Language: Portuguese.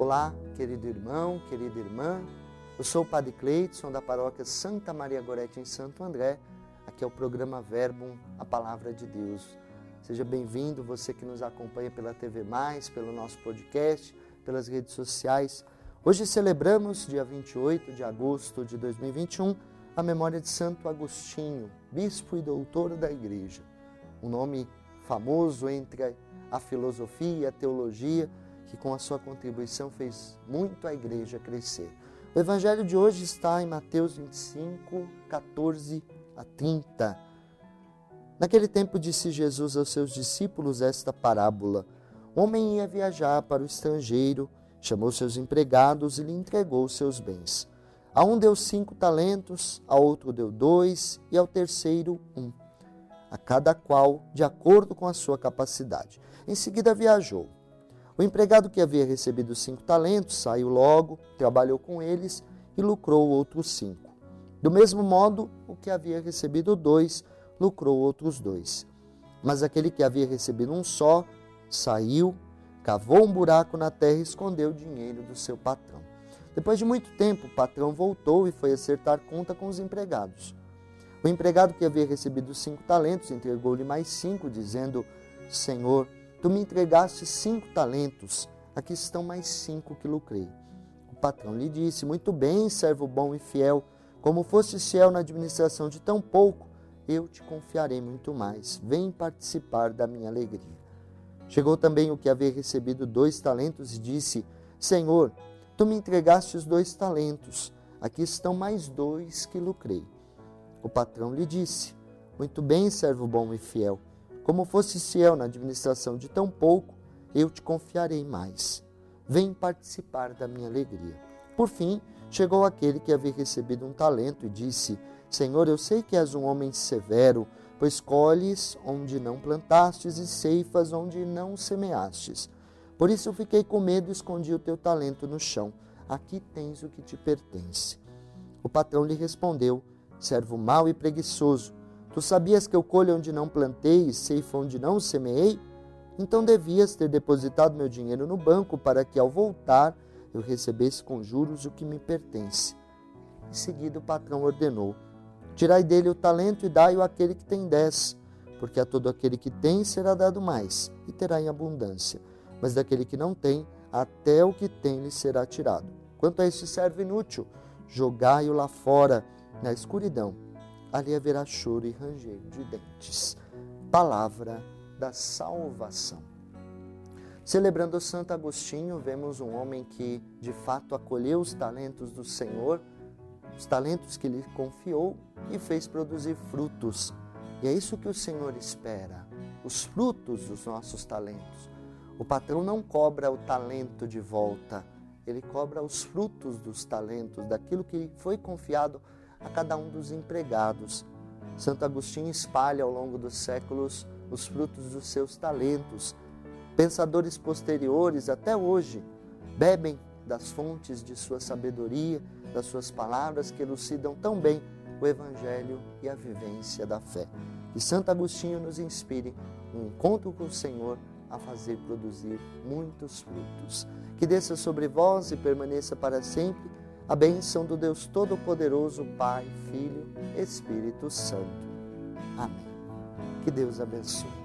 Olá, querido irmão, querida irmã. Eu sou o Padre Cleiton, da paróquia Santa Maria Gorete, em Santo André. Aqui é o programa Verbum, a Palavra de Deus. Seja bem-vindo, você que nos acompanha pela TV Mais, pelo nosso podcast, pelas redes sociais. Hoje celebramos, dia 28 de agosto de 2021, a memória de Santo Agostinho, bispo e doutor da Igreja. Um nome famoso entre a filosofia e a teologia, que com a sua contribuição fez muito a igreja crescer. O evangelho de hoje está em Mateus 25, 14 a 30. Naquele tempo disse Jesus aos seus discípulos esta parábola: Um homem ia viajar para o estrangeiro, chamou seus empregados e lhe entregou seus bens. A um deu cinco talentos, a outro deu dois e ao terceiro um, a cada qual de acordo com a sua capacidade. Em seguida viajou. O empregado que havia recebido cinco talentos saiu logo, trabalhou com eles e lucrou outros cinco. Do mesmo modo, o que havia recebido dois, lucrou outros dois. Mas aquele que havia recebido um só, saiu, cavou um buraco na terra e escondeu o dinheiro do seu patrão. Depois de muito tempo, o patrão voltou e foi acertar conta com os empregados. O empregado que havia recebido cinco talentos entregou-lhe mais cinco, dizendo: Senhor, Tu me entregaste cinco talentos, aqui estão mais cinco que lucrei. O patrão lhe disse: Muito bem, servo bom e fiel, como foste fiel na administração de tão pouco, eu te confiarei muito mais. Vem participar da minha alegria. Chegou também o que havia recebido dois talentos e disse: Senhor, tu me entregaste os dois talentos, aqui estão mais dois que lucrei. O patrão lhe disse: Muito bem, servo bom e fiel como fosse fiel na administração de tão pouco, eu te confiarei mais. Vem participar da minha alegria. Por fim, chegou aquele que havia recebido um talento e disse: Senhor, eu sei que és um homem severo, pois colhes onde não plantastes e ceifas onde não semeastes. Por isso eu fiquei com medo e escondi o teu talento no chão. Aqui tens o que te pertence. O patrão lhe respondeu: Servo mau e preguiçoso, Tu sabias que eu colho onde não plantei e ceifo onde não semeei? Então devias ter depositado meu dinheiro no banco para que, ao voltar, eu recebesse com juros o que me pertence. Em seguida, o patrão ordenou: Tirai dele o talento e dai-o àquele que tem dez, porque a todo aquele que tem será dado mais, e terá em abundância. Mas daquele que não tem, até o que tem lhe será tirado. Quanto a esse servo inútil, jogai-o lá fora, na escuridão ali haverá choro e ranger de dentes. Palavra da salvação. Celebrando Santo Agostinho, vemos um homem que de fato acolheu os talentos do Senhor, os talentos que lhe confiou e fez produzir frutos. E é isso que o Senhor espera, os frutos dos nossos talentos. O patrão não cobra o talento de volta, ele cobra os frutos dos talentos, daquilo que foi confiado a cada um dos empregados. Santo Agostinho espalha ao longo dos séculos os frutos dos seus talentos. Pensadores posteriores, até hoje, bebem das fontes de sua sabedoria, das suas palavras que elucidam tão bem o Evangelho e a vivência da fé. Que Santo Agostinho nos inspire no encontro com o Senhor a fazer produzir muitos frutos. Que desça sobre vós e permaneça para sempre a bênção do Deus Todo-Poderoso, Pai, Filho, Espírito Santo. Amém. Que Deus abençoe.